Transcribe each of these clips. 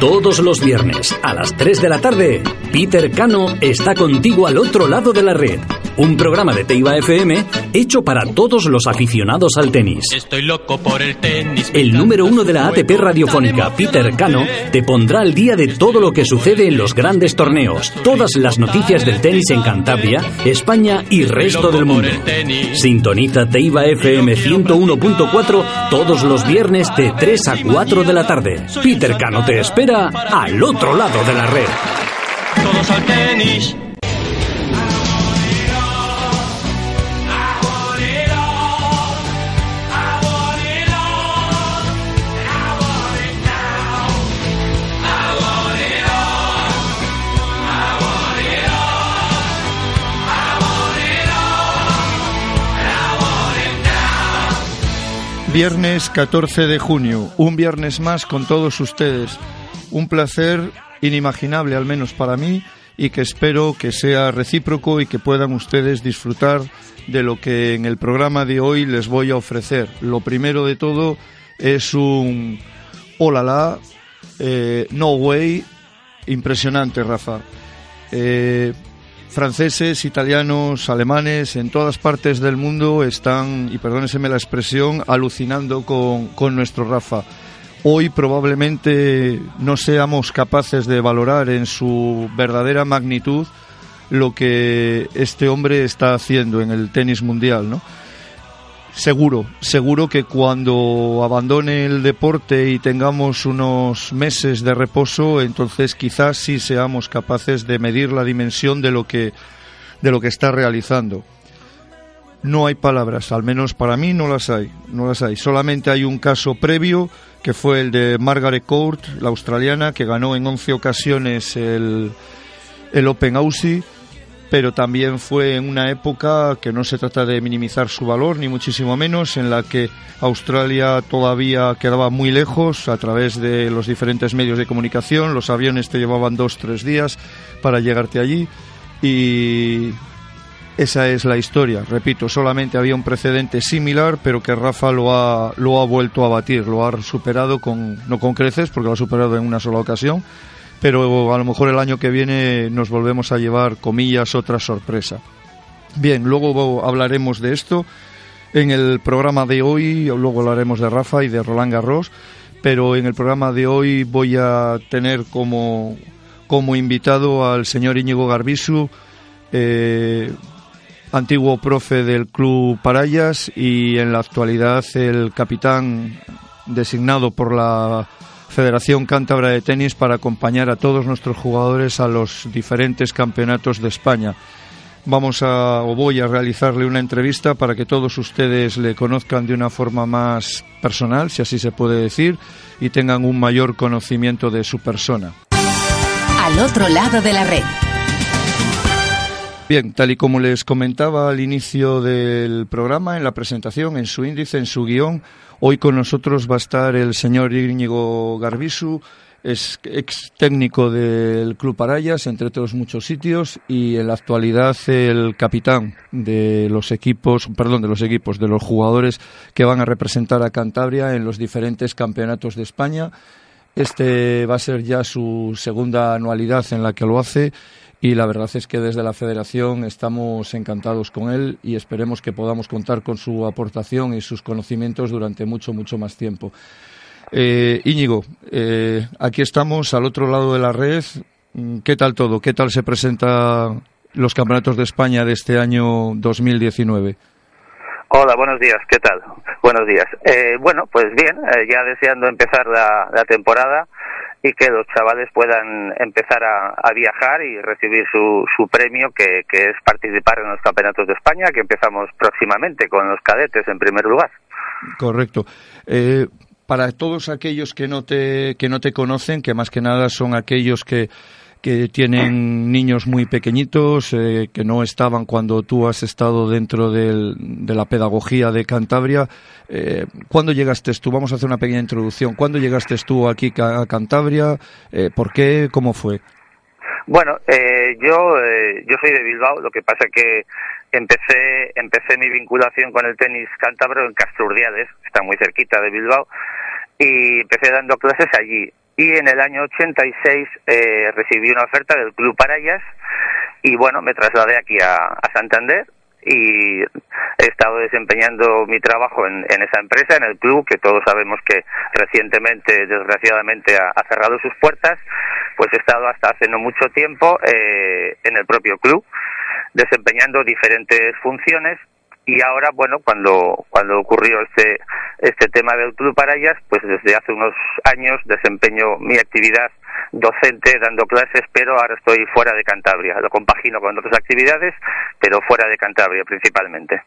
Todos los viernes a las 3 de la tarde, Peter Cano está contigo al otro lado de la red. Un programa de Teiba FM hecho para todos los aficionados al tenis. Estoy loco por el tenis. El número uno de la ATP radiofónica, Peter Cano, te pondrá al día de todo lo que sucede en los grandes torneos, todas las noticias del tenis en Cantabria, España y resto del mundo. Sintoniza Teiba FM 101.4 todos los viernes de 3 a 4 de la tarde. Peter Cano te espera al otro lado de la red. Todos al tenis. Viernes 14 de junio, un viernes más con todos ustedes. Un placer inimaginable, al menos para mí, y que espero que sea recíproco y que puedan ustedes disfrutar de lo que en el programa de hoy les voy a ofrecer. Lo primero de todo es un hola eh, no way, impresionante, Rafa. Eh, franceses, italianos, alemanes, en todas partes del mundo están, y perdóneseme la expresión, alucinando con, con nuestro Rafa. Hoy probablemente no seamos capaces de valorar en su verdadera magnitud lo que este hombre está haciendo en el tenis mundial, ¿no? Seguro, seguro que cuando abandone el deporte y tengamos unos meses de reposo, entonces quizás sí seamos capaces de medir la dimensión de lo que de lo que está realizando. No hay palabras, al menos para mí no las hay, no las hay. Solamente hay un caso previo que fue el de Margaret Court, la australiana, que ganó en 11 ocasiones el, el Open Aussie pero también fue en una época que no se trata de minimizar su valor, ni muchísimo menos, en la que Australia todavía quedaba muy lejos a través de los diferentes medios de comunicación, los aviones te llevaban dos, tres días para llegarte allí y esa es la historia. Repito, solamente había un precedente similar, pero que Rafa lo ha, lo ha vuelto a batir, lo ha superado con, no con creces, porque lo ha superado en una sola ocasión, pero a lo mejor el año que viene nos volvemos a llevar, comillas, otra sorpresa. Bien, luego hablaremos de esto en el programa de hoy, luego hablaremos de Rafa y de Roland Garros, pero en el programa de hoy voy a tener como, como invitado al señor Íñigo Garbisu, eh, antiguo profe del Club Parayas y en la actualidad el capitán designado por la Federación Cántabra de Tenis para acompañar a todos nuestros jugadores a los diferentes campeonatos de España. Vamos a o voy a realizarle una entrevista para que todos ustedes le conozcan de una forma más personal, si así se puede decir, y tengan un mayor conocimiento de su persona. Al otro lado de la red. Bien, tal y como les comentaba al inicio del programa, en la presentación, en su índice, en su guion, Hoy con nosotros va a estar el señor Íñigo Garbisu, es ex técnico del Club Arayas, entre otros muchos sitios, y en la actualidad el capitán de los equipos, perdón, de los equipos, de los jugadores que van a representar a Cantabria en los diferentes campeonatos de España. Este va a ser ya su segunda anualidad en la que lo hace y la verdad es que desde la federación estamos encantados con él y esperemos que podamos contar con su aportación y sus conocimientos durante mucho, mucho más tiempo. Eh, Íñigo, eh, aquí estamos al otro lado de la red. ¿Qué tal todo? ¿Qué tal se presentan los campeonatos de España de este año 2019? Hola, buenos días, ¿qué tal? Buenos días. Eh, bueno, pues bien, eh, ya deseando empezar la temporada y que los chavales puedan empezar a, viajar y recibir su, su premio, que, que, es participar en los campeonatos de España, que empezamos próximamente con los cadetes en primer lugar. Correcto. Eh, para todos aquellos que no te que no te conocen, que más que nada son aquellos que que tienen niños muy pequeñitos, eh, que no estaban cuando tú has estado dentro de la pedagogía de Cantabria. Eh, ¿Cuándo llegaste tú? Vamos a hacer una pequeña introducción. ¿Cuándo llegaste tú aquí a Cantabria? Eh, ¿Por qué? ¿Cómo fue? Bueno, eh, yo eh, yo soy de Bilbao, lo que pasa que empecé empecé mi vinculación con el tenis cántabro en Castrurdiales, está muy cerquita de Bilbao, y empecé dando clases allí y en el año 86 eh, recibí una oferta del Club Parayas y bueno, me trasladé aquí a, a Santander y he estado desempeñando mi trabajo en, en, esa empresa, en el club, que todos sabemos que recientemente, desgraciadamente, ha, ha cerrado sus puertas, pues he estado hasta hace no mucho tiempo eh, en el propio club, desempeñando diferentes funciones y ahora bueno cuando cuando ocurrió este este tema del club para ellas pues desde hace unos años desempeño mi actividad docente dando clases pero ahora estoy fuera de Cantabria. Lo compagino con otras actividades pero fuera de Cantabria principalmente.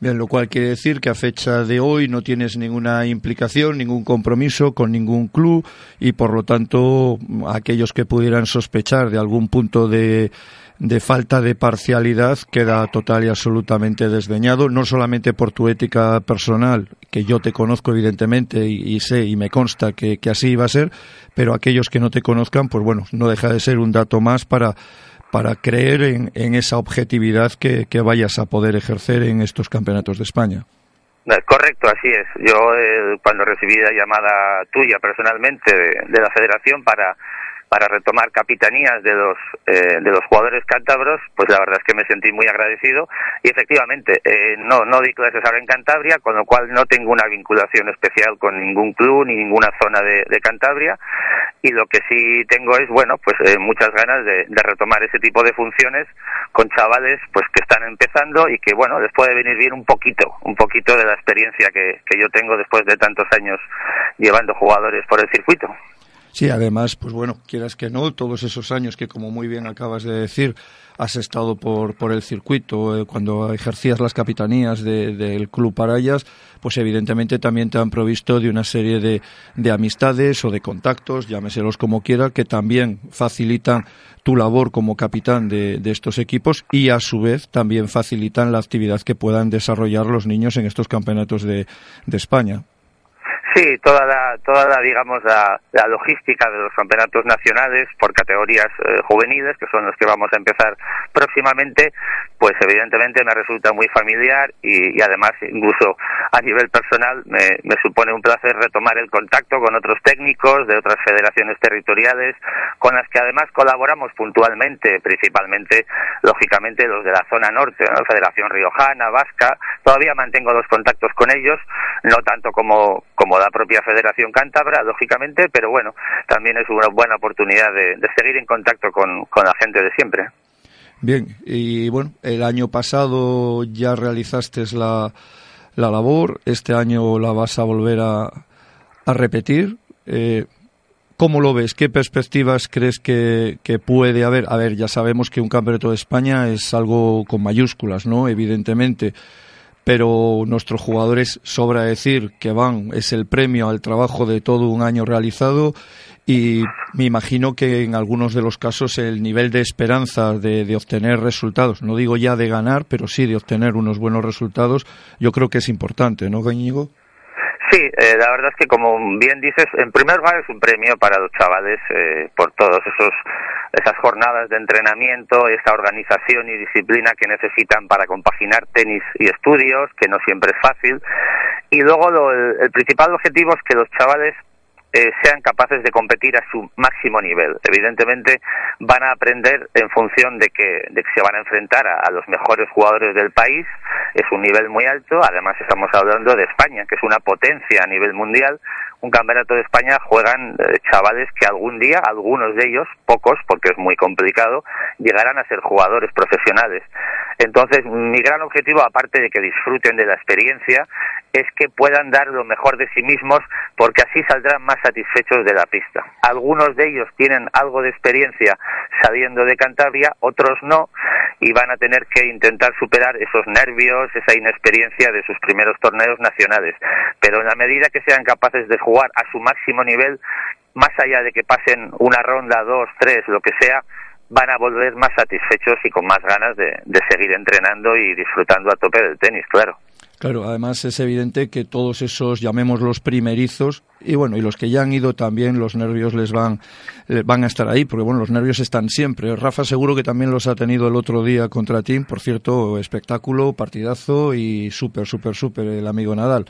Bien, lo cual quiere decir que a fecha de hoy no tienes ninguna implicación, ningún compromiso con ningún club y por lo tanto aquellos que pudieran sospechar de algún punto de, de falta de parcialidad queda total y absolutamente desdeñado, no solamente por tu ética personal, que yo te conozco evidentemente y, sé y me consta que, que, así iba a ser, pero aquellos que no te conozcan, pues bueno, no deja de ser un dato más para, para creer en, en esa objetividad que, que, vayas a poder ejercer en estos campeonatos de España. Correcto, así es. Yo eh, cuando recibí la llamada tuya personalmente de la federación para para retomar capitanías de los eh, de los jugadores cántabros, pues la verdad es que me sentí muy agradecido y efectivamente eh, no no di clases ahora en Cantabria, con lo cual no tengo una vinculación especial con ningún club ni ninguna zona de, Cantabria y lo que sí tengo es bueno pues eh, muchas ganas de, de, retomar ese tipo de funciones con chavales pues que están empezando y que bueno les puede venir bien un poquito un poquito de la experiencia que, que yo tengo después de tantos años llevando jugadores por el circuito. Sí, además, pues bueno, quieras que no, todos esos años que, como muy bien acabas de decir, has estado por, por el circuito, eh, cuando ejercías las capitanías del de, Club Parayas, pues evidentemente también te han provisto de una serie de, de amistades o de contactos, llámeselos como quiera, que también facilitan tu labor como capitán de, de estos equipos y a su vez también facilitan la actividad que puedan desarrollar los niños en estos campeonatos de, de España. Sí, toda la, toda la digamos, la, la, logística de los campeonatos nacionales por categorías eh, juveniles, que son los que vamos a empezar próximamente, pues evidentemente me resulta muy familiar y, además incluso a nivel personal me, me, supone un placer retomar el contacto con otros técnicos de otras federaciones territoriales, con las que además colaboramos puntualmente, principalmente, lógicamente, los de la zona norte, ¿no? Federación Riojana, Vasca, todavía mantengo los contactos con ellos, no tanto como, como la propia Federación Cántabra, lógicamente, pero bueno, también es una buena oportunidad de, de seguir en contacto con, con, la gente de siempre. Bien, y bueno, el año pasado ya realizaste la, la labor, este año la vas a volver a, a repetir. Eh, ¿Cómo lo ves? ¿Qué perspectivas crees que, que, puede haber? A ver, ya sabemos que un campeonato de España es algo con mayúsculas, ¿no? Evidentemente pero nuestros jugadores sobra decir que van, es el premio al trabajo de todo un año realizado y me imagino que en algunos de los casos el nivel de esperanza de, de obtener resultados, no digo ya de ganar, pero sí de obtener unos buenos resultados, yo creo que es importante, ¿no, Gañigo? Sí, eh, la verdad es que como bien dices, en primer lugar es un premio para los chavales eh, por todos esos esas jornadas de entrenamiento, esa organización y disciplina que necesitan para compaginar tenis y estudios, que no siempre es fácil. Y luego lo, el, el principal objetivo es que los chavales eh, sean capaces de competir a su máximo nivel. Evidentemente van a aprender en función de que, de que se van a enfrentar a, a, los mejores jugadores del país. Es un nivel muy alto. Además estamos hablando de España, que es una potencia a nivel mundial. Un campeonato de España juegan eh, chavales que algún día, algunos de ellos, pocos, porque es muy complicado, llegarán a ser jugadores profesionales. Entonces, mi gran objetivo, aparte de que disfruten de la experiencia, es que puedan dar lo mejor de sí mismos, porque así saldrán más satisfechos de la pista. Algunos de ellos tienen algo de experiencia saliendo de Cantabria, otros no, y van a tener que intentar superar esos nervios, esa inexperiencia de sus primeros torneos nacionales. Pero en la medida que sean capaces de jugar a su máximo nivel, más allá de que pasen una ronda, dos, tres, lo que sea, van a volver más satisfechos y con más ganas de, de seguir entrenando y disfrutando a tope del tenis, claro. Claro, además es evidente que todos esos, llamémoslos primerizos, y bueno, y los que ya han ido también, los nervios les van, van a estar ahí, porque bueno, los nervios están siempre. Rafa seguro que también los ha tenido el otro día contra Tim, por cierto, espectáculo, partidazo y súper, súper, súper el amigo Nadal.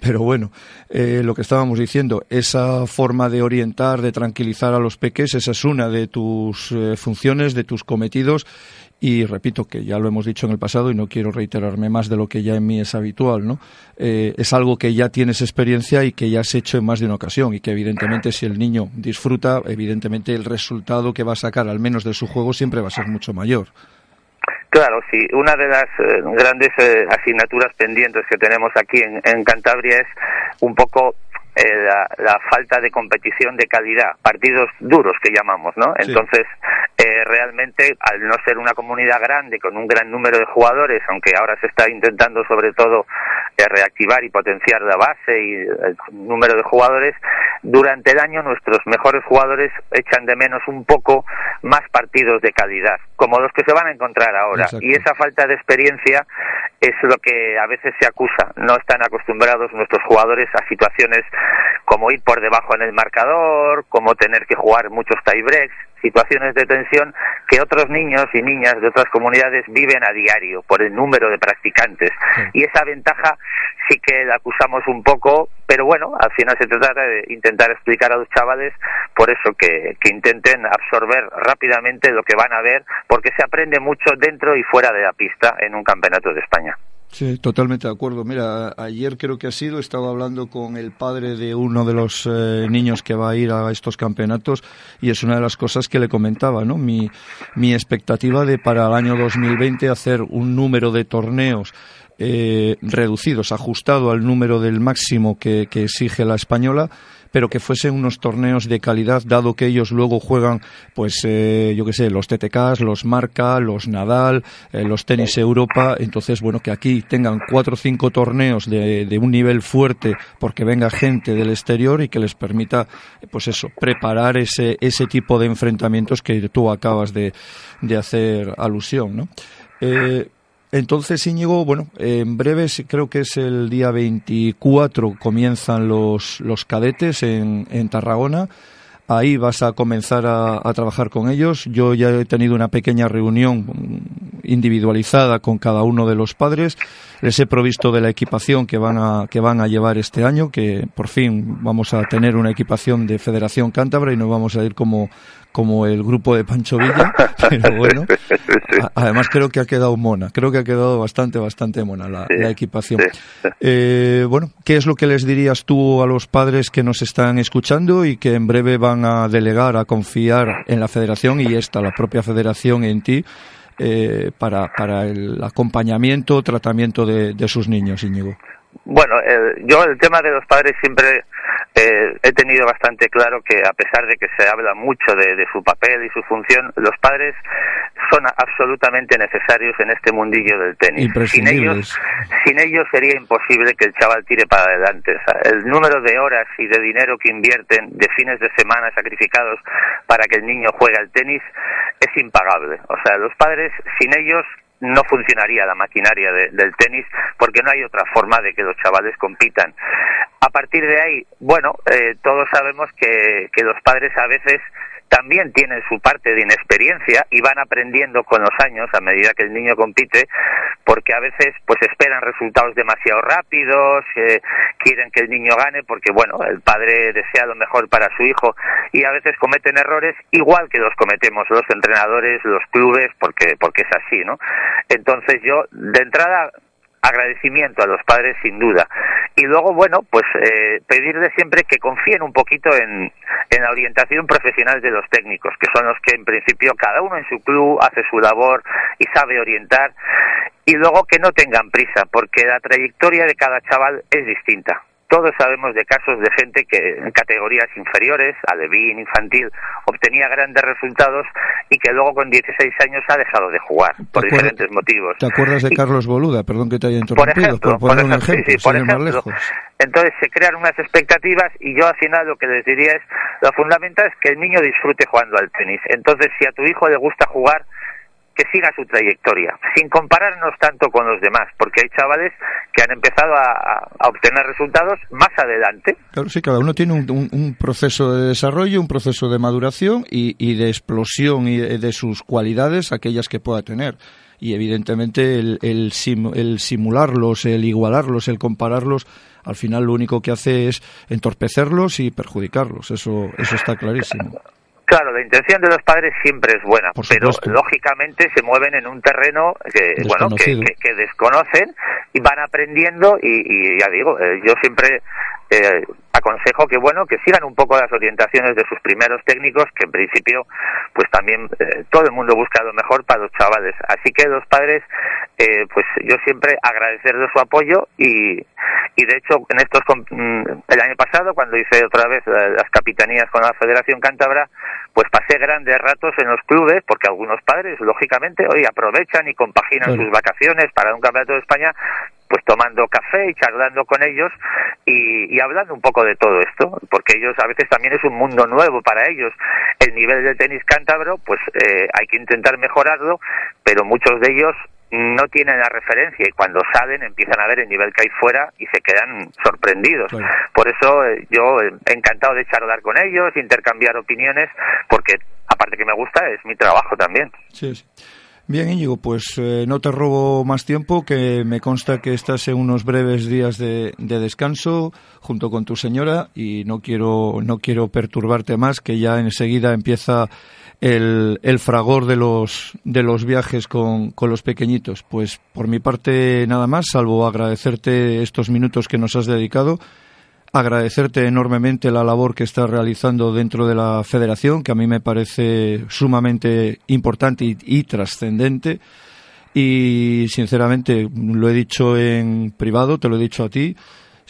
Pero bueno, eh, lo que estábamos diciendo, esa forma de orientar, de tranquilizar a los peques, esa es una de tus eh, funciones, de tus cometidos y repito que ya lo hemos dicho en el pasado y no quiero reiterarme más de lo que ya en mí es habitual, ¿no? Eh, es algo que ya tienes experiencia y que ya has hecho en más de una ocasión y que evidentemente si el niño disfruta, evidentemente el resultado que va a sacar al menos de su juego siempre va a ser mucho mayor. Claro, sí. Una de las eh, grandes eh, asignaturas pendientes que tenemos aquí en, en Cantabria es un poco eh, la, falta de competición de calidad, partidos duros que llamamos, ¿no? Entonces, eh, realmente, al no ser una comunidad grande con un gran número de jugadores, aunque ahora se está intentando sobre todo reactivar y potenciar la base y el número de jugadores, durante el año nuestros mejores jugadores echan de menos un poco más partidos de calidad, como los que se van a encontrar ahora. Y esa falta de experiencia es lo que a veces se acusa. No están acostumbrados nuestros jugadores a situaciones como ir por debajo en el marcador, como tener que jugar muchos tiebreaks, situaciones de tensión que otros niños y niñas de otras comunidades viven a diario por el número de practicantes. Y esa ventaja sí que la acusamos un poco, pero bueno, al final se trata de intentar explicar a los chavales por eso que, que intenten absorber rápidamente lo que van a ver, porque se aprende mucho dentro y fuera de la pista en un campeonato de España. Sí, totalmente de acuerdo. Mira, ayer creo que ha sido, estaba hablando con el padre de uno de los eh, niños que va a ir a estos campeonatos y es una de las cosas que le comentaba, ¿no? Mi, mi expectativa de para el año 2020 hacer un número de torneos eh, reducidos, ajustado al número del máximo que, exige la española, pero que fuesen unos torneos de calidad, dado que ellos luego juegan, pues, eh, yo qué sé, los TTKs, los Marca, los Nadal, eh, los Tenis Europa. Entonces, bueno, que aquí tengan cuatro o cinco torneos de, un nivel fuerte porque venga gente del exterior y que les permita, pues eso, preparar ese, ese tipo de enfrentamientos que tú acabas de, de hacer alusión, ¿no? Eh, entonces, Íñigo, bueno, en breve, creo que es el día 24, comienzan los, los cadetes en, en Tarragona. Ahí vas a comenzar a, a, trabajar con ellos. Yo ya he tenido una pequeña reunión individualizada con cada uno de los padres. Les he provisto de la equipación que van a, que van a llevar este año, que por fin vamos a tener una equipación de Federación Cántabra y nos vamos a ir como, como el grupo de Pancho Villa, pero bueno, además creo que ha quedado mona, creo que ha quedado bastante, bastante mona la, sí, la equipación. Sí. Eh, bueno, ¿qué es lo que les dirías tú a los padres que nos están escuchando y que en breve van a delegar, a confiar en la federación y esta, la propia federación en ti? Eh, para, para el acompañamiento, tratamiento de, de sus niños, Íñigo. Bueno, eh, yo el tema de los padres siempre eh, he tenido bastante claro que a pesar de que se habla mucho de, de, su papel y su función, los padres son absolutamente necesarios en este mundillo del tenis. Sin ellos, sin ellos sería imposible que el chaval tire para adelante. O sea, el número de horas y de dinero que invierten de fines de semana sacrificados para que el niño juegue al tenis es impagable. O sea, los padres sin ellos no funcionaría la maquinaria de, del tenis porque no hay otra forma de que los chavales compitan. A partir de ahí, bueno, eh, todos sabemos que, que los padres a veces también tienen su parte de inexperiencia y van aprendiendo con los años a medida que el niño compite porque a veces pues esperan resultados demasiado rápidos eh, quieren que el niño gane porque bueno el padre desea lo mejor para su hijo y a veces cometen errores igual que los cometemos los entrenadores los clubes porque porque es así no entonces yo de entrada agradecimiento a los padres sin duda. Y luego bueno pues eh, pedirles siempre que confíen un poquito en, en la orientación profesional de los técnicos que son los que en principio cada uno en su club hace su labor y sabe orientar. Y luego que no tengan prisa porque la trayectoria de cada chaval es distinta todos sabemos de casos de gente que en categorías inferiores, alevín, infantil, obtenía grandes resultados y que luego con 16 años ha dejado de jugar por diferentes motivos. ¿Te acuerdas de Carlos Boluda? Perdón que te haya interrumpido. Por ejemplo, por, ejemplo, por ejemplo. Entonces se crean unas expectativas y yo al final lo que les diría es, lo fundamental es que el niño disfrute jugando al tenis. Entonces si a tu hijo le gusta jugar, que siga su trayectoria, sin compararnos tanto con los demás, porque hay chavales que han empezado a, obtener resultados más adelante. Claro, sí, cada uno tiene un, proceso de desarrollo, un proceso de maduración y, de explosión y de sus cualidades, aquellas que pueda tener y evidentemente el, el, simularlos, el igualarlos, el compararlos, al final lo único que hace es entorpecerlos y perjudicarlos. Eso, eso está clarísimo. Claro, la intención de los padres siempre es buena, pero lógicamente se mueven en un terreno que, bueno, que, desconocen y van aprendiendo y, ya digo, eh, yo siempre eh, aconsejo que bueno que sigan un poco las orientaciones de sus primeros técnicos que en principio pues también eh, todo el mundo busca lo mejor para los chavales. Así que los padres eh, pues yo siempre agradecerles su apoyo y, y de hecho en estos mm, el año pasado cuando hice otra vez las capitanías con la Federación Cántabra pues pasé grandes ratos en los clubes porque algunos padres lógicamente hoy aprovechan y compaginan sus vacaciones para un campeonato de España pues tomando café y charlando con ellos y, y, hablando un poco de todo esto, porque ellos a veces también es un mundo nuevo para ellos. El nivel del tenis cántabro, pues eh, hay que intentar mejorarlo, pero muchos de ellos no tienen la referencia y cuando salen empiezan a ver el nivel que hay fuera y se quedan sorprendidos. Por eso eh, yo eh, encantado de charlar con ellos, intercambiar opiniones, porque aparte que me gusta es mi trabajo también. Sí, sí. Bien, Íñigo, pues eh, no te robo más tiempo, que me consta que estás en unos breves días de, descanso junto con tu señora y no quiero, no quiero perturbarte más, que ya enseguida empieza el, el fragor de los, de los viajes con, con los pequeñitos. Pues por mi parte nada más, salvo agradecerte estos minutos que nos has dedicado agradecerte enormemente la labor que estás realizando dentro de la federación, que a mí me parece sumamente importante y, trascendente. Y sinceramente, lo he dicho en privado, te lo he dicho a ti,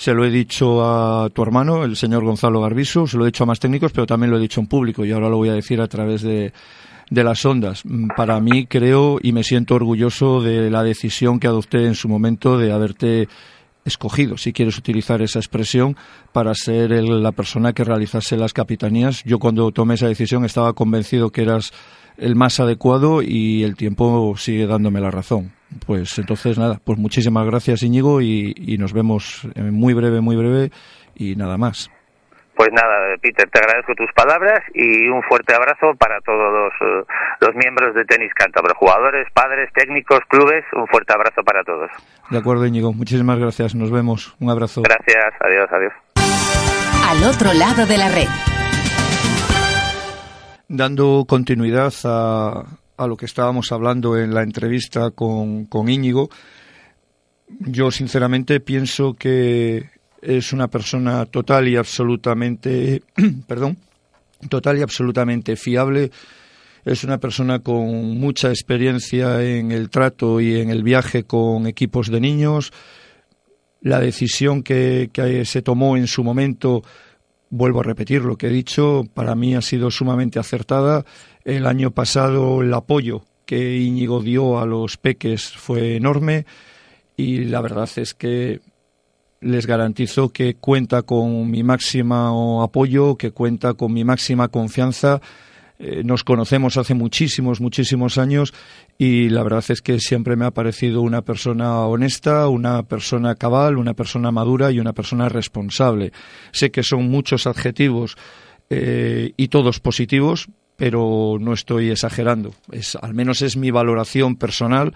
se lo he dicho a tu hermano, el señor Gonzalo Garbiso, se lo he dicho a más técnicos, pero también lo he dicho en público y ahora lo voy a decir a través de, de las ondas. Para mí creo y me siento orgulloso de la decisión que adopté en su momento de haberte escogido, si quieres utilizar esa expresión, para ser la persona que realizase las capitanías. Yo cuando tomé esa decisión estaba convencido que eras el más adecuado y el tiempo sigue dándome la razón. Pues entonces nada, pues muchísimas gracias Íñigo y, y nos vemos muy breve, muy breve y nada más. Pues nada, Peter, te agradezco tus palabras y un fuerte abrazo para todos los, eh, miembros de Tenis Cántabro, jugadores, padres, técnicos, clubes, un fuerte abrazo para todos. De acuerdo, Íñigo, muchísimas gracias, nos vemos, un abrazo. Gracias, adiós, adiós. Al otro lado de la red. Dando continuidad a, a lo que estábamos hablando en la entrevista con, con Íñigo, yo sinceramente pienso que es una persona total y absolutamente, perdón, total y absolutamente fiable. Es una persona con mucha experiencia en el trato y en el viaje con equipos de niños. La decisión que, que se tomó en su momento, vuelvo a repetir lo que he dicho, para mí ha sido sumamente acertada. El año pasado el apoyo que Íñigo dio a los peques fue enorme y la verdad es que les garantizo que cuenta con mi máximo apoyo, que cuenta con mi máxima confianza. Eh, nos conocemos hace muchísimos, muchísimos años y la verdad es que siempre me ha parecido una persona honesta, una persona cabal, una persona madura y una persona responsable. Sé que son muchos adjetivos eh, y todos positivos, pero no estoy exagerando. Es, al menos es mi valoración personal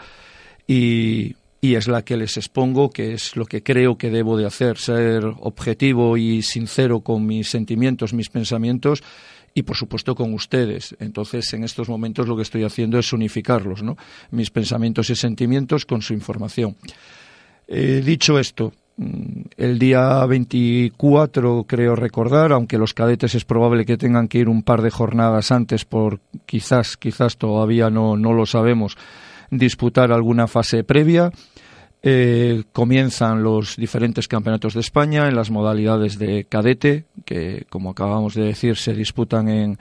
y es la que les expongo, que es lo que creo que debo de hacer, ser objetivo y sincero con mis sentimientos, mis pensamientos y por supuesto con ustedes. Entonces, en estos momentos lo que estoy haciendo es unificarlos, ¿no? Mis pensamientos y sentimientos con su información. Eh, dicho esto, el día 24 creo recordar, aunque los cadetes es probable que tengan que ir un par de jornadas antes por quizás, quizás todavía no, no lo sabemos, disputar alguna fase previa. eh, comienzan los diferentes campeonatos de España en las modalidades de cadete, que como acabamos de decir se disputan en,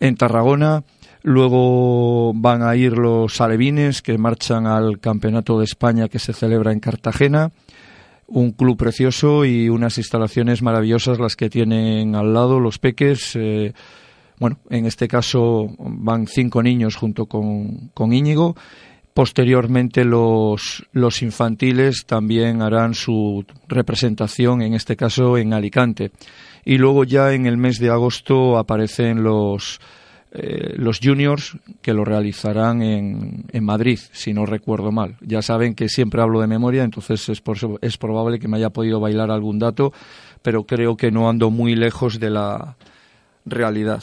en Tarragona. Luego van a ir los alevines que marchan al Campeonato de España que se celebra en Cartagena. Un club precioso y unas instalaciones maravillosas las que tienen al lado los peques. Eh, bueno, en este caso van cinco niños junto con, con Íñigo Posteriormente los, los infantiles también harán su representación, en este caso en Alicante. Y luego ya en el mes de agosto aparecen los, eh, los juniors que lo realizarán en, en, Madrid, si no recuerdo mal. Ya saben que siempre hablo de memoria, entonces es, es probable que me haya podido bailar algún dato, pero creo que no ando muy lejos de la realidad.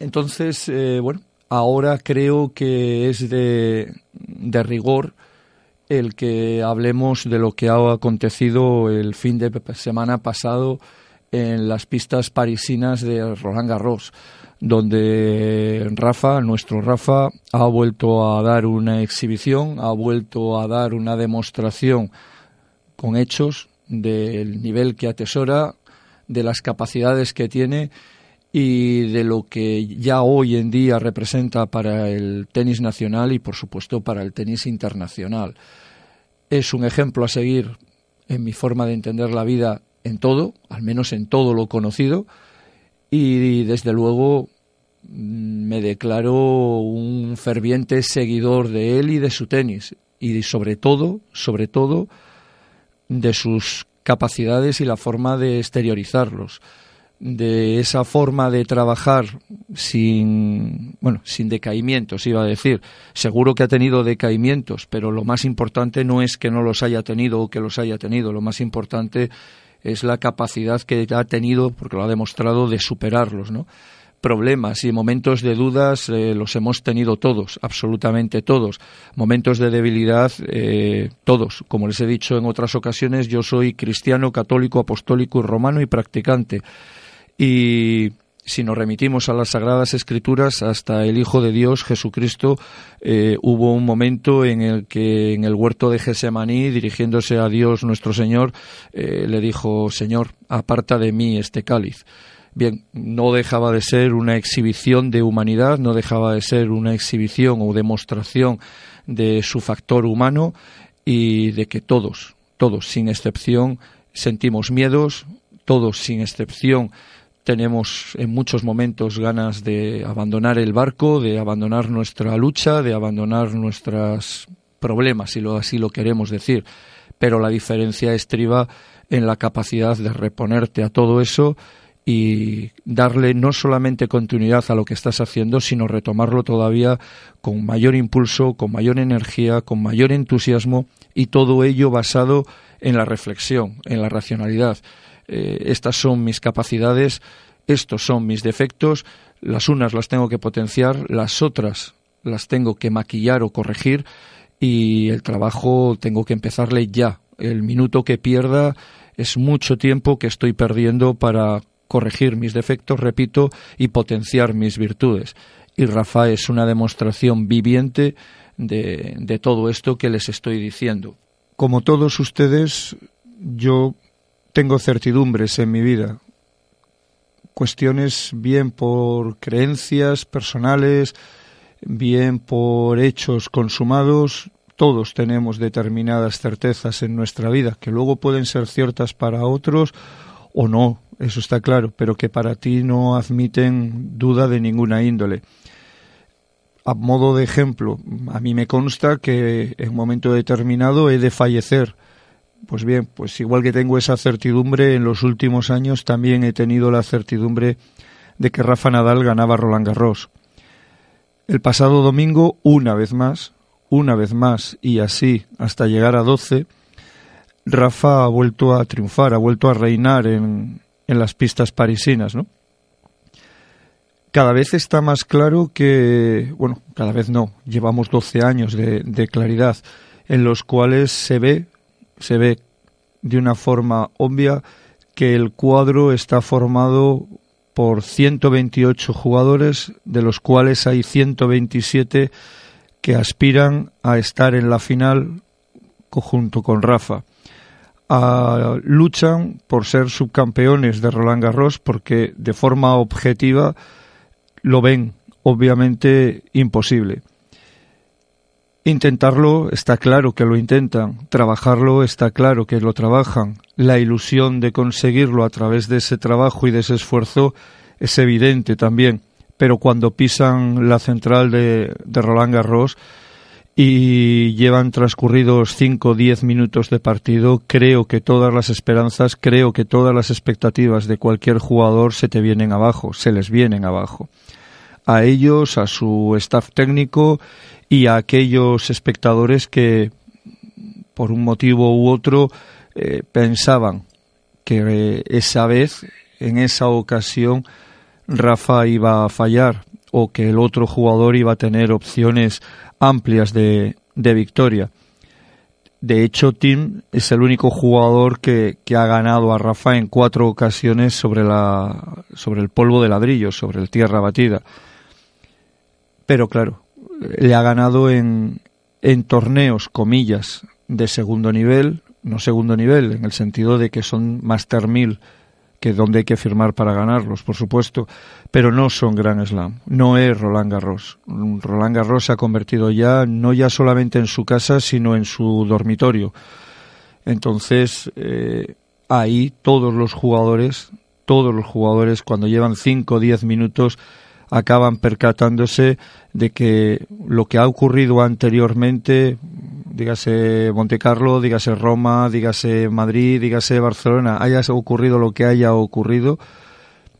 Entonces, eh, bueno, ahora creo que es de, de rigor el que hablemos de lo que ha acontecido el fin de semana pasado en las pistas parisinas de Roland Garros, donde Rafa, nuestro Rafa, ha vuelto a dar una exhibición, ha vuelto a dar una demostración con hechos del nivel que atesora, de las capacidades que tiene y de lo que ya hoy en día representa para el tenis nacional y por supuesto para el tenis internacional. Es un ejemplo a seguir en mi forma de entender la vida en todo, al menos en todo lo conocido, y desde luego me declaro un ferviente seguidor de él y de su tenis y sobre todo, sobre todo de sus capacidades y la forma de exteriorizarlos. De esa forma de trabajar sin bueno sin decaimientos iba a decir. Seguro que ha tenido decaimientos pero lo más importante no es que no los haya tenido o que los haya tenido. Lo más importante es la capacidad que ha tenido porque lo ha demostrado de superarlos no problemas y momentos de dudas eh, los hemos tenido todos, absolutamente todos. Momentos de debilidad, eh, todos. Como les he dicho en otras ocasiones, yo soy cristiano, católico, apostólico romano y practicante. Y si nos remitimos a las Sagradas Escrituras, hasta el Hijo de Dios, Jesucristo, eh, hubo un momento en el que en el huerto de Gesemaní, dirigiéndose a Dios nuestro Señor, le dijo, Señor, aparta de mí este cáliz. Bien, no dejaba de ser una exhibición de humanidad, no dejaba de ser una exhibición o demostración de su factor humano y de que todos, todos, sin excepción, sentimos miedos, todos, sin excepción, tenemos en muchos momentos ganas de abandonar el barco, de abandonar nuestra lucha, de abandonar nuestros problemas, si lo así lo queremos decir. Pero la diferencia estriba en la capacidad de reponerte a todo eso y darle no solamente continuidad a lo que estás haciendo, sino retomarlo todavía con mayor impulso, con mayor energía, con mayor entusiasmo y todo ello basado en la reflexión, en la racionalidad. Eh, estas son mis capacidades, estos son mis defectos, las unas las tengo que potenciar, las otras las tengo que maquillar o corregir y el trabajo tengo que empezarle ya. El minuto que pierda es mucho tiempo que estoy perdiendo para corregir mis defectos, repito, y potenciar mis virtudes. Y Rafa es una demostración viviente de, de todo esto que les estoy diciendo. Como todos ustedes, yo tengo certidumbres en mi vida, cuestiones bien por creencias personales, bien por hechos consumados, todos tenemos determinadas certezas en nuestra vida, que luego pueden ser ciertas para otros o no, eso está claro, pero que para ti no admiten duda de ninguna índole. A modo de ejemplo, a mí me consta que en un momento determinado he de fallecer, pues bien, pues igual que tengo esa certidumbre, en los últimos años también he tenido la certidumbre de que Rafa Nadal ganaba Roland Garros. El pasado domingo, una vez más, una vez más y así hasta llegar a 12, Rafa ha vuelto a triunfar, ha vuelto a reinar en, en las pistas parisinas, ¿no? Cada vez está más claro que, bueno, cada vez no, llevamos 12 años de, claridad en los cuales se ve se ve de una forma obvia que el cuadro está formado por 128 jugadores, de los cuales hay 127 que aspiran a estar en la final junto con Rafa. Luchan por ser subcampeones de Roland Garros porque de forma objetiva lo ven obviamente imposible. Intentarlo está claro que lo intentan, trabajarlo está claro que lo trabajan, la ilusión de conseguirlo a través de ese trabajo y de ese esfuerzo es evidente también, pero cuando pisan la central de Roland Garros y llevan transcurridos 5 o 10 minutos de partido, creo que todas las esperanzas, creo que todas las expectativas de cualquier jugador se te vienen abajo, se les vienen abajo. A ellos, a su staff técnico y a aquellos espectadores que por un motivo u otro eh, pensaban que eh, esa vez, en esa ocasión, Rafa iba a fallar o que el otro jugador iba a tener opciones amplias de, de victoria. De hecho, Tim es el único jugador que, que, ha ganado a Rafa en cuatro ocasiones sobre, la, sobre el polvo de ladrillo, sobre el tierra batida. Pero claro, le ha ganado en, en torneos, comillas, de segundo nivel, no segundo nivel, en el sentido de que son Master 1000, que donde hay que firmar para ganarlos, por supuesto, pero no son Grand Slam, no es Roland Garros. Roland Garros se ha convertido ya, no ya solamente en su casa, sino en su dormitorio. Entonces, eh, ahí todos los jugadores, todos los jugadores, cuando llevan 5 o 10 minutos, acaban percatándose de que lo que ha ocurrido anteriormente, dígase Monte Carlo, dígase Roma, dígase Madrid, dígase Barcelona, haya ocurrido lo que haya ocurrido,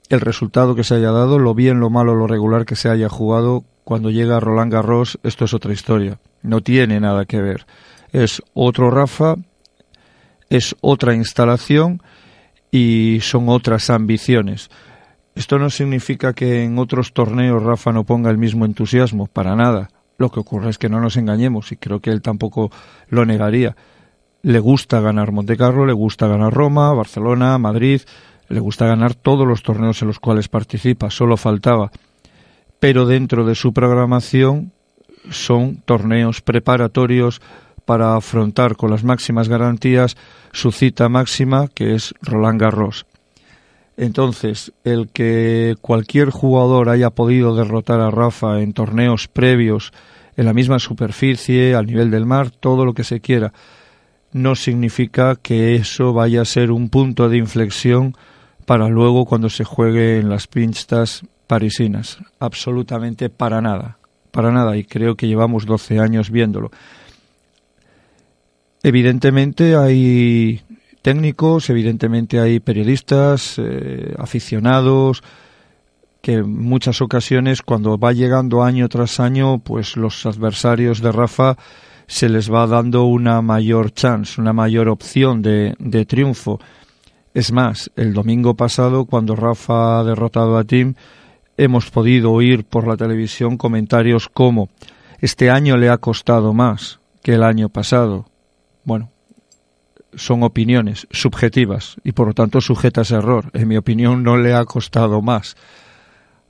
el resultado que se haya dado, lo bien, lo malo, lo regular que se haya jugado, cuando llega Roland Garros, esto es otra historia. No tiene nada que ver. Es otro Rafa, es otra instalación y son otras ambiciones. Esto no significa que en otros torneos Rafa no ponga el mismo entusiasmo, para nada. Lo que ocurre es que no nos engañemos y creo que él tampoco lo negaría. Le gusta ganar Montecarlo, le gusta ganar Roma, Barcelona, Madrid, le gusta ganar todos los torneos en los cuales participa, solo faltaba. Pero dentro de su programación son torneos preparatorios para afrontar con las máximas garantías su cita máxima, que es Roland Garros. Entonces, el que cualquier jugador haya podido derrotar a Rafa en torneos previos, en la misma superficie, al nivel del mar, todo lo que se quiera, no significa que eso vaya a ser un punto de inflexión para luego cuando se juegue en las pistas parisinas. Absolutamente para nada. Para nada. Y creo que llevamos 12 años viéndolo. Evidentemente hay técnicos, evidentemente hay periodistas, eh, aficionados, que en muchas ocasiones cuando va llegando año tras año, pues los adversarios de Rafa se les va dando una mayor chance, una mayor opción de, de triunfo. Es más, el domingo pasado, cuando Rafa ha derrotado a Tim, hemos podido oír por la televisión comentarios como este año le ha costado más que el año pasado. Bueno, son opiniones subjetivas y por lo tanto sujetas a error. En mi opinión no le ha costado más.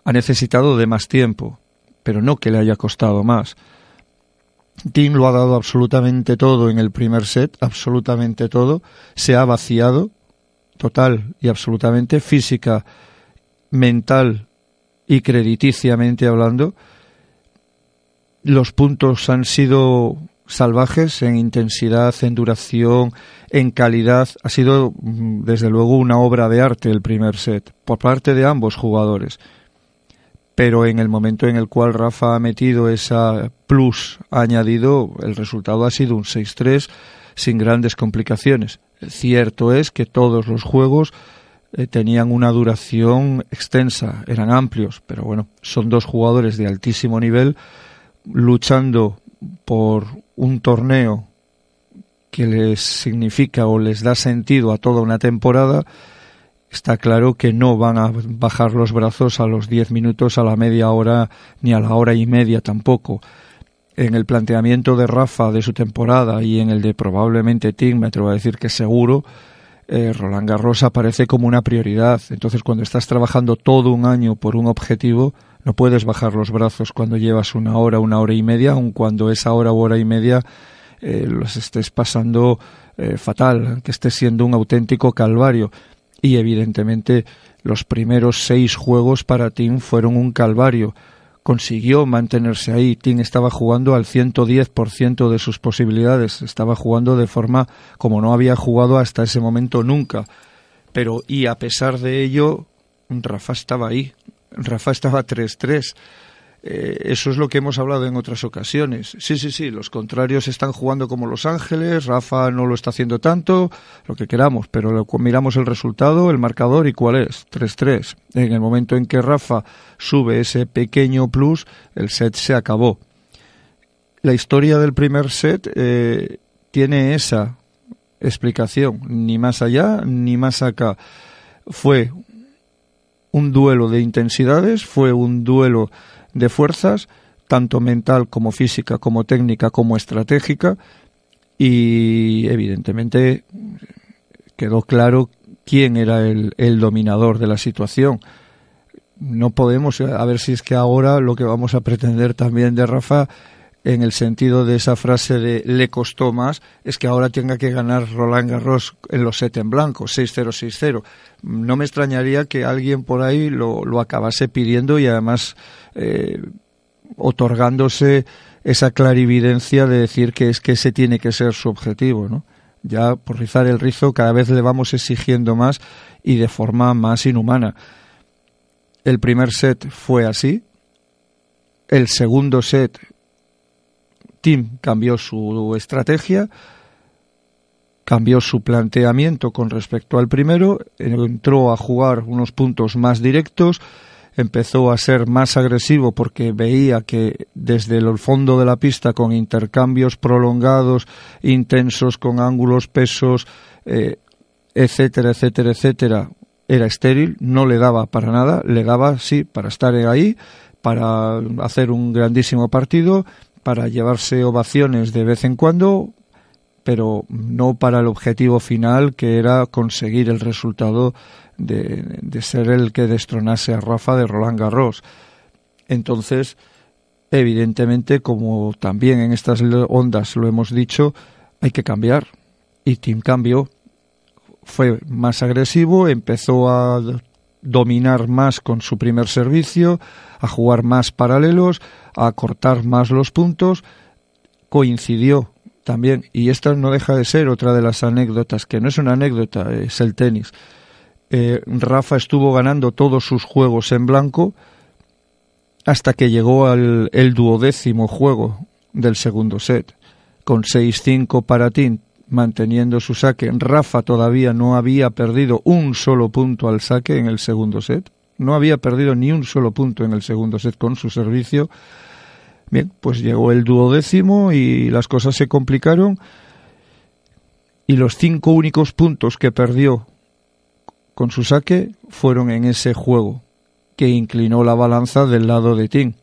Ha necesitado de más tiempo, pero no que le haya costado más. Tim lo ha dado absolutamente todo en el primer set, absolutamente todo. Se ha vaciado total y absolutamente física, mental y crediticiamente hablando. Los puntos han sido salvajes en intensidad, en duración, en calidad. Ha sido, mm, desde luego, una obra de arte el primer set, por parte de ambos jugadores. Pero en el momento en el cual Rafa ha metido esa plus añadido, el resultado ha sido un 6-3 sin grandes complicaciones. Cierto es que todos los juegos eh, tenían una duración extensa, eran amplios, pero bueno, son dos jugadores de altísimo nivel luchando por un torneo que les significa o les da sentido a toda una temporada, está claro que no van a bajar los brazos a los diez minutos, a la media hora, ni a la hora y media tampoco. En el planteamiento de Rafa de su temporada y en el de probablemente Tim, me atrevo a decir que seguro, eh, Roland Garros aparece como una prioridad. Entonces, cuando estás trabajando todo un año por un objetivo, no puedes bajar los brazos cuando llevas una hora, una hora y media, aun cuando esa hora o hora y media eh, los estés pasando eh, fatal, que esté siendo un auténtico calvario. Y evidentemente los primeros seis juegos para Tim fueron un calvario. Consiguió mantenerse ahí. Tim estaba jugando al 110% de sus posibilidades. Estaba jugando de forma como no había jugado hasta ese momento nunca. Pero, y a pesar de ello, Rafa estaba ahí. Rafa estaba 3-3. Eh, eso es lo que hemos hablado en otras ocasiones. Sí, sí, sí, los contrarios están jugando como Los Ángeles, Rafa no lo está haciendo tanto, lo que queramos, pero miramos el resultado, el marcador y cuál es, 3-3. En el momento en que Rafa sube ese pequeño plus, el set se acabó. La historia del primer set eh, tiene esa explicación, ni más allá ni más acá. Fue un duelo de intensidades, fue un duelo de fuerzas, tanto mental como física, como técnica, como estratégica, y evidentemente quedó claro quién era el, el dominador de la situación. No podemos, a ver si es que ahora lo que vamos a pretender también de Rafa en el sentido de esa frase de le costó más, es que ahora tenga que ganar Roland Garros en los set en blanco, 6-0, 6-0. No me extrañaría que alguien por ahí lo, lo acabase pidiendo y además eh, otorgándose esa clarividencia de decir que es que ese tiene que ser su objetivo, ¿no? Ya por rizar el rizo cada vez le vamos exigiendo más y de forma más inhumana. El primer set fue así. El segundo set Tim cambió su estrategia, cambió su planteamiento con respecto al primero, entró a jugar unos puntos más directos, empezó a ser más agresivo porque veía que desde el fondo de la pista con intercambios prolongados, intensos, con ángulos, pesos, eh, etcétera, etcétera, etcétera, era estéril, no le daba para nada, le daba sí para estar ahí, para hacer un grandísimo partido para llevarse ovaciones de vez en cuando, pero no para el objetivo final que era conseguir el resultado de, de, ser el que destronase a Rafa de Roland Garros. Entonces, evidentemente, como también en estas ondas lo hemos dicho, hay que cambiar. Y Tim cambió. Fue más agresivo, empezó a dominar más con su primer servicio, a jugar más paralelos, a cortar más los puntos, coincidió también, y esta no deja de ser otra de las anécdotas, que no es una anécdota, es el tenis. Eh, Rafa estuvo ganando todos sus juegos en blanco hasta que llegó al el duodécimo juego del segundo set, con 6-5 para Tim, manteniendo su saque. Rafa todavía no había perdido un solo punto al saque en el segundo set. No había perdido ni un solo punto en el segundo set con su servicio. Bien, pues llegó el duodécimo y las cosas se complicaron. Y los cinco únicos puntos que perdió con su saque fueron en ese juego, que inclinó la balanza del lado de Tim.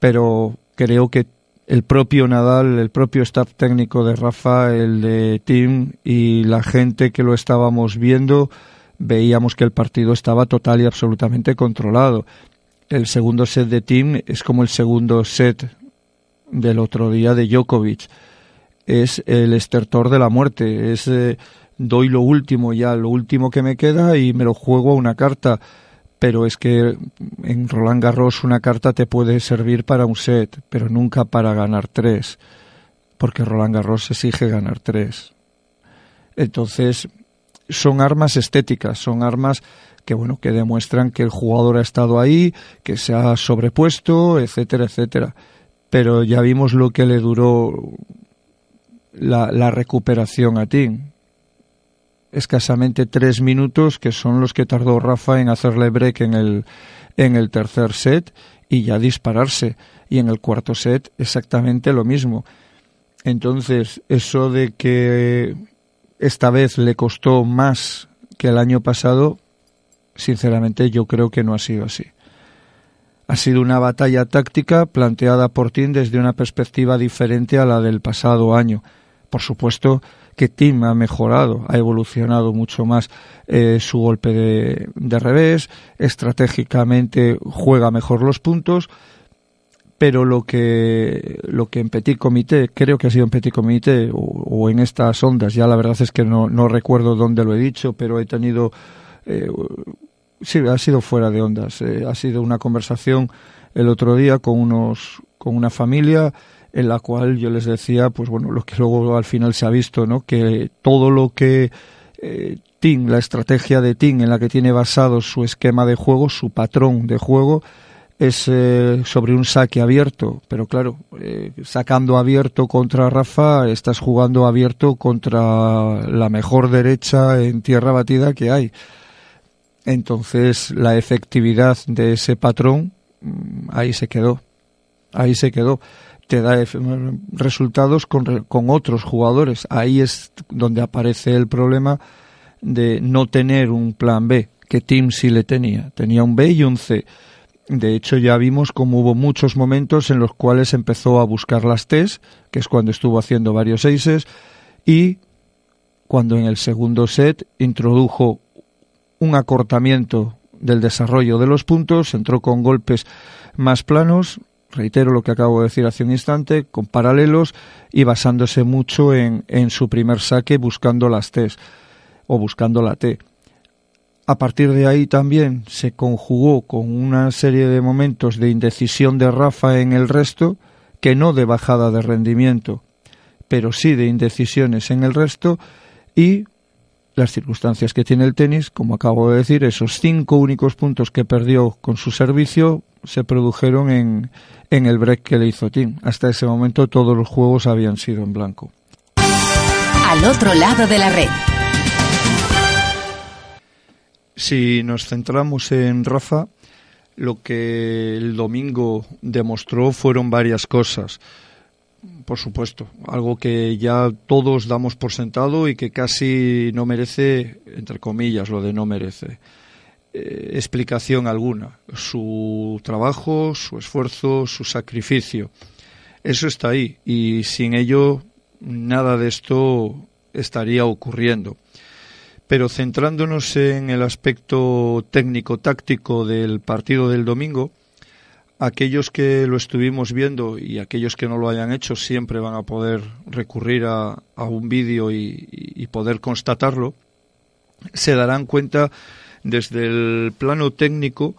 Pero creo que el propio Nadal, el propio staff técnico de Rafa, el de Tim y la gente que lo estábamos viendo, veíamos que el partido estaba total y absolutamente controlado. El segundo set de Tim es como el segundo set del otro día de Djokovic. Es el estertor de la muerte. Es eh, doy lo último ya, lo último que me queda y me lo juego a una carta pero es que en Roland Garros una carta te puede servir para un set, pero nunca para ganar tres, porque Roland Garros exige ganar tres. Entonces, son armas estéticas, son armas que bueno, que demuestran que el jugador ha estado ahí, que se ha sobrepuesto, etcétera, etcétera. Pero ya vimos lo que le duró la, la recuperación a Tim escasamente tres minutos, que son los que tardó Rafa en hacerle break en el, en el tercer set y ya dispararse. Y en el cuarto set exactamente lo mismo. Entonces, eso de que esta vez le costó más que el año pasado, sinceramente yo creo que no ha sido así. Ha sido una batalla táctica planteada por Tim desde una perspectiva diferente a la del pasado año. Por supuesto, que Tim ha mejorado, ha evolucionado mucho más eh, su golpe de, revés, estratégicamente juega mejor los puntos, pero lo que lo que en Petit Comité, creo que ha sido en Petit Comité o, en estas ondas, ya la verdad es que no, no recuerdo dónde lo he dicho, pero he tenido eh, sí, ha sido fuera de ondas, eh, ha sido una conversación el otro día con unos con una familia en la cual yo les decía, pues bueno, lo que luego al final se ha visto, ¿no? Que todo lo que eh, la estrategia de Ting en la que tiene basado su esquema de juego, su patrón de juego, es eh, sobre un saque abierto, pero claro, eh, sacando abierto contra Rafa, estás jugando abierto contra la mejor derecha en tierra batida que hay. Entonces, la efectividad de ese patrón, mm, ahí se quedó. Ahí se quedó. Te da resultados con, con otros jugadores. Ahí es donde aparece el problema de no tener un plan B, que Tim sí le tenía. Tenía un B y un C. De hecho, ya vimos cómo hubo muchos momentos en los cuales empezó a buscar las T's, que es cuando estuvo haciendo varios aces, y cuando en el segundo set introdujo un acortamiento del desarrollo de los puntos, entró con golpes más planos, reitero lo que acabo de decir hace un instante, con paralelos y basándose mucho en, su primer saque buscando las T's o buscando la T. A partir de ahí también se conjugó con una serie de momentos de indecisión de Rafa en el resto, que no de bajada de rendimiento, pero sí de indecisiones en el resto y las circunstancias que tiene el tenis, como acabo de decir, esos cinco únicos puntos que perdió con su servicio se produjeron en, en el break que le hizo Tim. Hasta ese momento todos los juegos habían sido en blanco. Al otro lado de la red. Si nos centramos en Rafa, lo que el domingo demostró fueron varias cosas. Por supuesto, algo que ya todos damos por sentado y que casi no merece, entre comillas, lo de no merece, eh, explicación alguna. Su trabajo, su esfuerzo, su sacrificio. Eso está ahí y sin ello nada de esto estaría ocurriendo. Pero centrándonos en el aspecto técnico-táctico del partido del domingo, aquellos que lo estuvimos viendo y aquellos que no lo hayan hecho siempre van a poder recurrir a, un vídeo y, poder constatarlo, se darán cuenta desde el plano técnico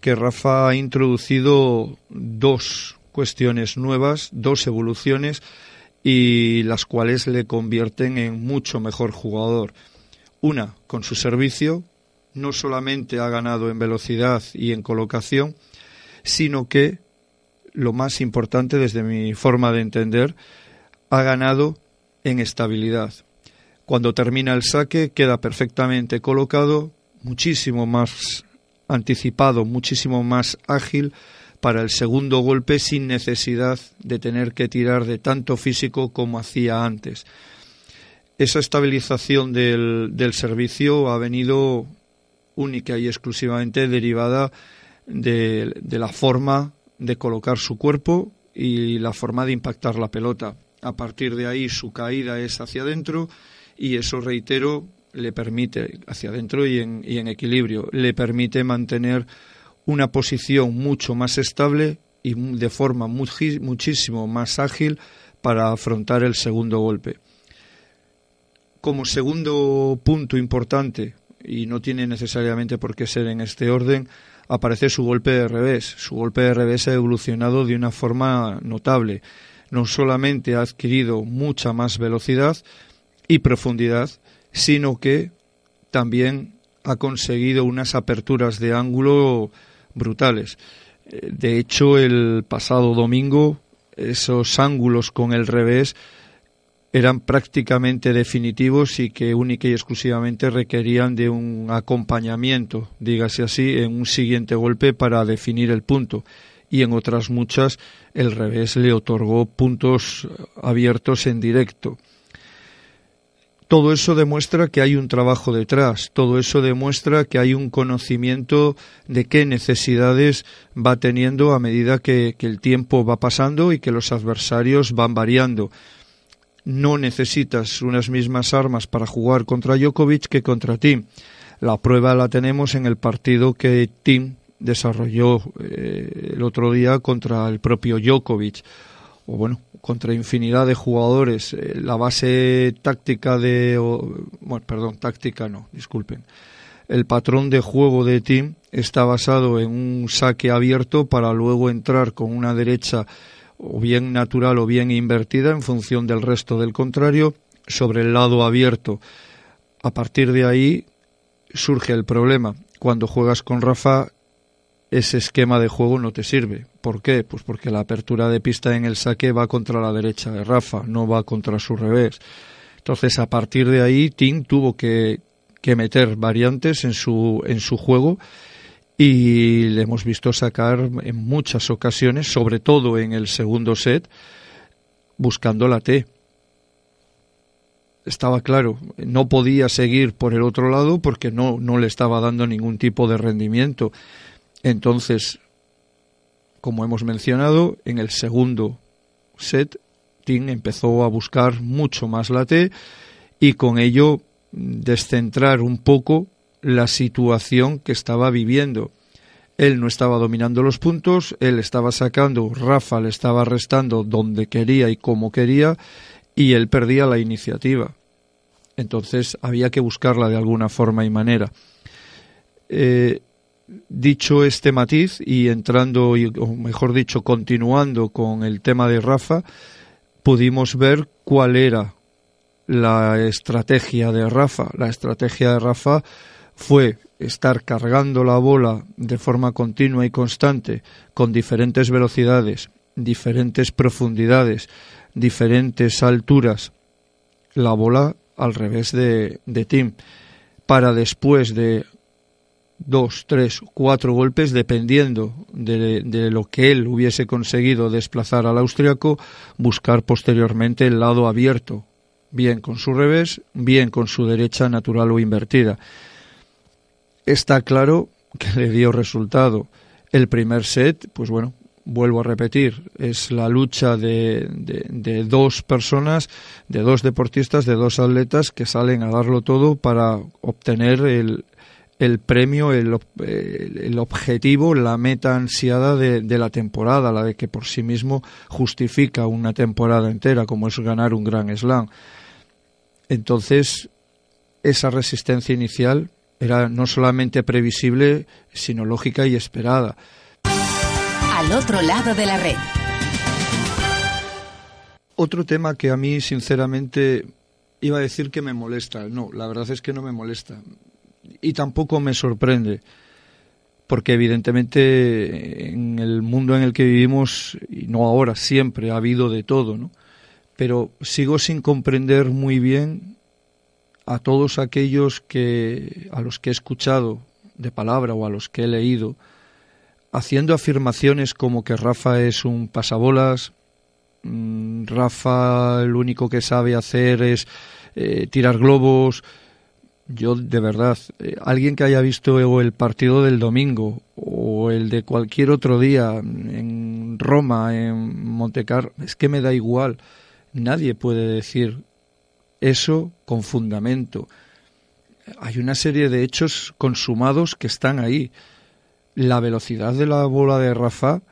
que Rafa ha introducido dos cuestiones nuevas, dos evoluciones y las cuales le convierten en mucho mejor jugador. Una, con su servicio, no solamente ha ganado en velocidad y en colocación, sino que, lo más importante desde mi forma de entender, ha ganado en estabilidad. Cuando termina el saque queda perfectamente colocado, muchísimo más anticipado, muchísimo más ágil para el segundo golpe sin necesidad de tener que tirar de tanto físico como hacía antes esa estabilización del, del servicio ha venido única y exclusivamente derivada de, la forma de colocar su cuerpo y la forma de impactar la pelota. A partir de ahí su caída es hacia adentro y eso, reitero, le permite, hacia adentro y en, y en equilibrio, le permite mantener una posición mucho más estable y de forma muchísimo más ágil para afrontar el segundo golpe. Como segundo punto importante, y no tiene necesariamente por qué ser en este orden, aparece su golpe de revés. Su golpe de revés ha evolucionado de una forma notable. No solamente ha adquirido mucha más velocidad y profundidad, sino que también ha conseguido unas aperturas de ángulo brutales. De hecho, el pasado domingo, esos ángulos con el revés eran prácticamente definitivos y que única y exclusivamente requerían de un acompañamiento, dígase así, en un siguiente golpe para definir el punto. Y en otras muchas el revés le otorgó puntos abiertos en directo. Todo eso demuestra que hay un trabajo detrás, todo eso demuestra que hay un conocimiento de qué necesidades va teniendo a medida que, que el tiempo va pasando y que los adversarios van variando no necesitas unas mismas armas para jugar contra Djokovic que contra Tim. La prueba la tenemos en el partido que Tim desarrolló eh, el otro día contra el propio Djokovic o bueno, contra infinidad de jugadores. Eh, la base táctica de, bueno, perdón, táctica no, disculpen. El patrón de juego de Team está basado en un saque abierto para luego entrar con una derecha o bien natural o bien invertida en función del resto del contrario sobre el lado abierto. A partir de ahí surge el problema. Cuando juegas con Rafa, ese esquema de juego no te sirve. ¿Por qué? Pues porque la apertura de pista en el saque va contra la derecha de Rafa, no va contra su revés. Entonces, a partir de ahí, Tim tuvo que, que meter variantes en su, en su juego y le hemos visto sacar en muchas ocasiones, sobre todo en el segundo set, buscando la T. Estaba claro, no podía seguir por el otro lado porque no, no le estaba dando ningún tipo de rendimiento. Entonces, como hemos mencionado, en el segundo set, Tim empezó a buscar mucho más la T y con ello descentrar un poco la situación que estaba viviendo. Él no estaba dominando los puntos, él estaba sacando, Rafa le estaba restando donde quería y como quería, y él perdía la iniciativa. Entonces había que buscarla de alguna forma y manera. Eh, dicho este matiz y entrando, o mejor dicho, continuando con el tema de Rafa, pudimos ver cuál era la estrategia de Rafa. La estrategia de Rafa fue estar cargando la bola de forma continua y constante con diferentes velocidades, diferentes profundidades, diferentes alturas, la bola al revés de, de Tim, para después de dos, tres, cuatro golpes, dependiendo de, de, lo que él hubiese conseguido desplazar al austriaco, buscar posteriormente el lado abierto, bien con su revés, bien con su derecha natural o invertida está claro que le dio resultado. El primer set, pues bueno, vuelvo a repetir, es la lucha de, de, dos personas, de dos deportistas, de dos atletas que salen a darlo todo para obtener el, el premio, el, el, objetivo, la meta ansiada de, de, la temporada, la de que por sí mismo justifica una temporada entera, como es ganar un gran slam. Entonces, esa resistencia inicial era no solamente previsible, sino lógica y esperada. Al otro lado de la red. Otro tema que a mí, sinceramente, iba a decir que me molesta. No, la verdad es que no me molesta. Y tampoco me sorprende. Porque evidentemente en el mundo en el que vivimos, y no ahora, siempre ha habido de todo, ¿no? Pero sigo sin comprender muy bien a todos aquellos que a los que he escuchado de palabra o a los que he leído haciendo afirmaciones como que Rafa es un pasabolas, mm, Rafa lo único que sabe hacer es eh, tirar globos. Yo, de verdad, eh, alguien que haya visto el partido del domingo o el de cualquier otro día en Roma, en Montecar, es que me da igual. Nadie puede decir eso con fundamento. Hay una serie de hechos consumados que están ahí. La velocidad de la bola de Rafa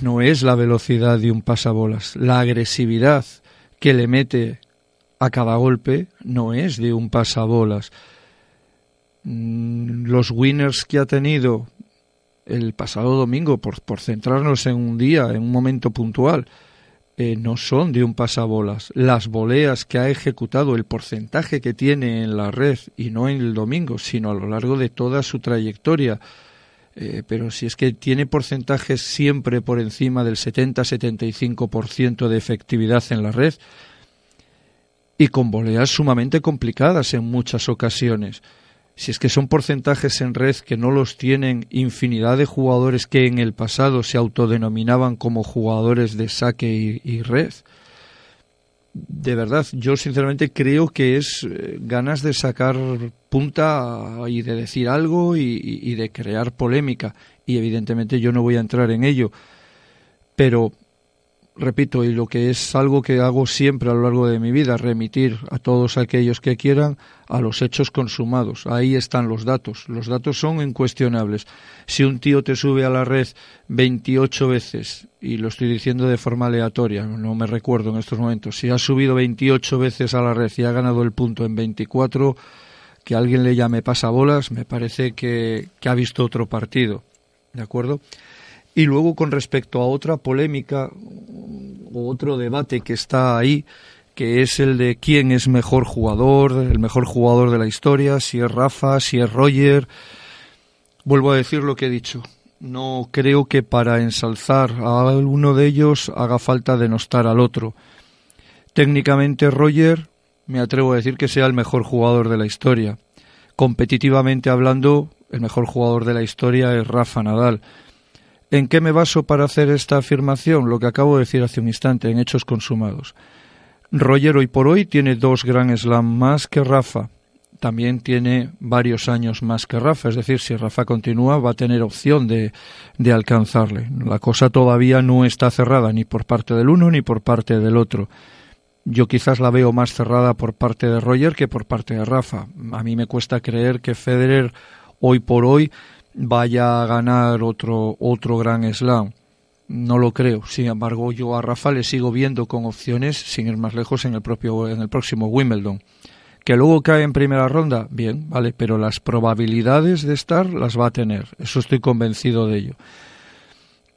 no es la velocidad de un pasabolas. La agresividad que le mete a cada golpe no es de un pasabolas. Mm, los winners que ha tenido el pasado domingo, por, por centrarnos en un día, en un momento puntual, eh, no son de un pasabolas. Las voleas que ha ejecutado, el porcentaje que tiene en la red, y no en el domingo, sino a lo largo de toda su trayectoria, eh, pero si es que tiene porcentajes siempre por encima del 70-75% de efectividad en la red, y con voleas sumamente complicadas en muchas ocasiones si es que son porcentajes en red que no los tienen infinidad de jugadores que en el pasado se autodenominaban como jugadores de saque y, red. De verdad, yo sinceramente creo que es eh, ganas de sacar punta y de decir algo y, y de crear polémica. Y evidentemente yo no voy a entrar en ello. Pero repito, y lo que es algo que hago siempre a lo largo de mi vida, remitir a todos aquellos que quieran a los hechos consumados. Ahí están los datos. Los datos son incuestionables. Si un tío te sube a la red 28 veces, y lo estoy diciendo de forma aleatoria, no me recuerdo en estos momentos, si ha subido 28 veces a la red y ha ganado el punto en 24, que alguien le llame pasabolas, me parece que, que ha visto otro partido. ¿De acuerdo? Y luego con respecto a otra polémica o otro debate que está ahí, que es el de quién es mejor jugador, el mejor jugador de la historia, si es Rafa, si es Roger. Vuelvo a decir lo que he dicho. No creo que para ensalzar a alguno de ellos haga falta denostar al otro. Técnicamente Roger me atrevo a decir que sea el mejor jugador de la historia. Competitivamente hablando, el mejor jugador de la historia es Rafa Nadal ¿En qué me baso para hacer esta afirmación? Lo que acabo de decir hace un instante, en hechos consumados. Roger hoy por hoy tiene dos Grand Slam más que Rafa. También tiene varios años más que Rafa. Es decir, si Rafa continúa, va a tener opción de, de alcanzarle. La cosa todavía no está cerrada ni por parte del uno ni por parte del otro. Yo quizás la veo más cerrada por parte de Roger que por parte de Rafa. A mí me cuesta creer que Federer hoy por hoy vaya a ganar otro, otro gran slam. No lo creo. Sin embargo, yo a Rafa le sigo viendo con opciones, sin ir más lejos, en el, propio, en el próximo Wimbledon. Que luego cae en primera ronda, bien, vale, pero las probabilidades de estar las va a tener. Eso estoy convencido de ello.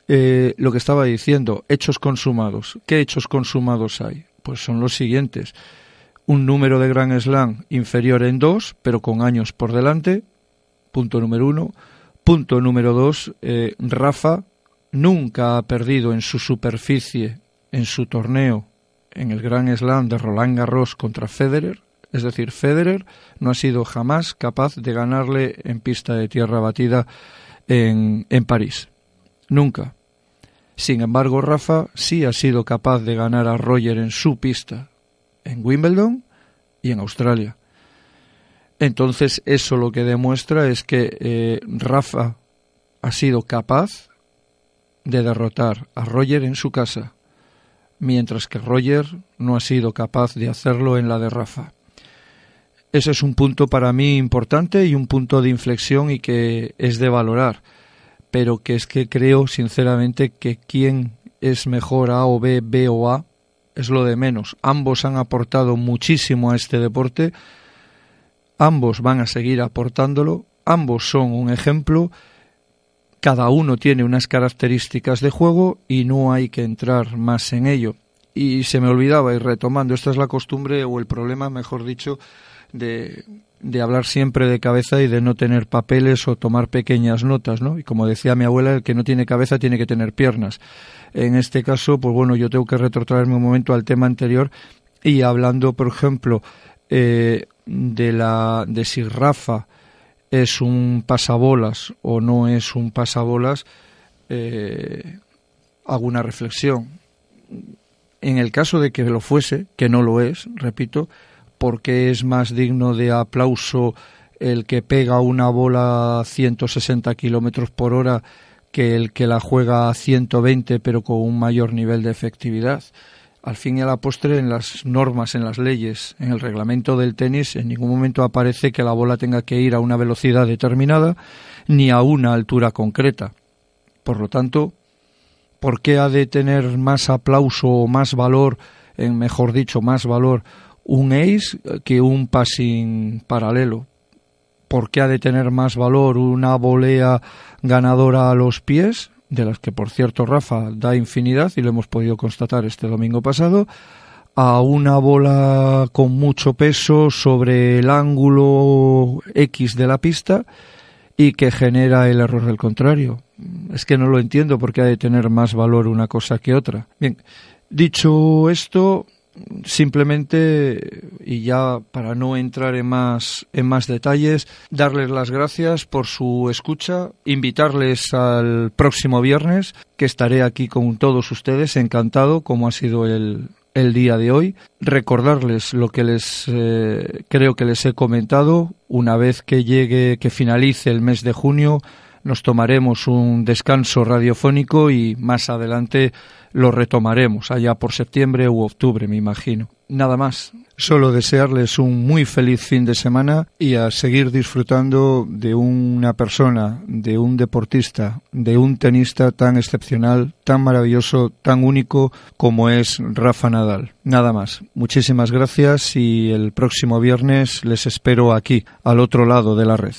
Eh, lo que estaba diciendo, hechos consumados. ¿Qué hechos consumados hay? Pues son los siguientes. Un número de Grand Slam inferior en dos, pero con años por delante. Punto número uno Punto número dos, eh, Rafa nunca ha perdido en su superficie, en su torneo, en el Gran Slam de Roland Garros contra Federer. Es decir, Federer no ha sido jamás capaz de ganarle en pista de tierra batida en, en París. Nunca. Sin embargo, Rafa sí ha sido capaz de ganar a Roger en su pista, en Wimbledon y en Australia. Entonces eso lo que demuestra es que eh, Rafa ha sido capaz de derrotar a Roger en su casa, mientras que Roger no ha sido capaz de hacerlo en la de Rafa. Ese es un punto para mí importante y un punto de inflexión y que es de valorar, pero que es que creo sinceramente que quién es mejor A o B, B o A, es lo de menos. Ambos han aportado muchísimo a este deporte, ambos van a seguir aportándolo, ambos son un ejemplo, cada uno tiene unas características de juego y no hay que entrar más en ello. Y se me olvidaba, y retomando, esta es la costumbre o el problema, mejor dicho, de, de hablar siempre de cabeza y de no tener papeles o tomar pequeñas notas, ¿no? Y como decía mi abuela, el que no tiene cabeza tiene que tener piernas. En este caso, pues bueno, yo tengo que retrotraerme un momento al tema anterior y hablando, por ejemplo, eh, de, la, de si Rafa es un pasabolas o no es un pasabolas, eh, hago una reflexión. En el caso de que lo fuese, que no lo es, repito, porque es más digno de aplauso el que pega una bola a 160 kilómetros por hora que el que la juega a 120 pero con un mayor nivel de efectividad al fin y a la postre en las normas, en las leyes, en el reglamento del tenis, en ningún momento aparece que la bola tenga que ir a una velocidad determinada ni a una altura concreta. Por lo tanto, ¿por qué ha de tener más aplauso o más valor, en mejor dicho, más valor un ace que un passing paralelo? ¿Por qué ha de tener más valor una volea ganadora a los pies de las que por cierto Rafa da infinidad y lo hemos podido constatar este domingo pasado, a una bola con mucho peso sobre el ángulo X de la pista y que genera el error del contrario. Es que no lo entiendo porque ha de tener más valor una cosa que otra. Bien, dicho esto, simplemente y ya para no entrar en más en más detalles darles las gracias por su escucha invitarles al próximo viernes que estaré aquí con todos ustedes encantado como ha sido el el día de hoy. Recordarles lo que les eh, creo que les he comentado. Una vez que llegue que finalice el mes de junio nos tomaremos un descanso radiofónico y más adelante lo retomaremos, allá por septiembre u octubre, me imagino. Nada más. Solo desearles un muy feliz fin de semana y a seguir disfrutando de una persona, de un deportista, de un tenista tan excepcional, tan maravilloso, tan único como es Rafa Nadal. Nada más. Muchísimas gracias y el próximo viernes les espero aquí, al otro lado de la red.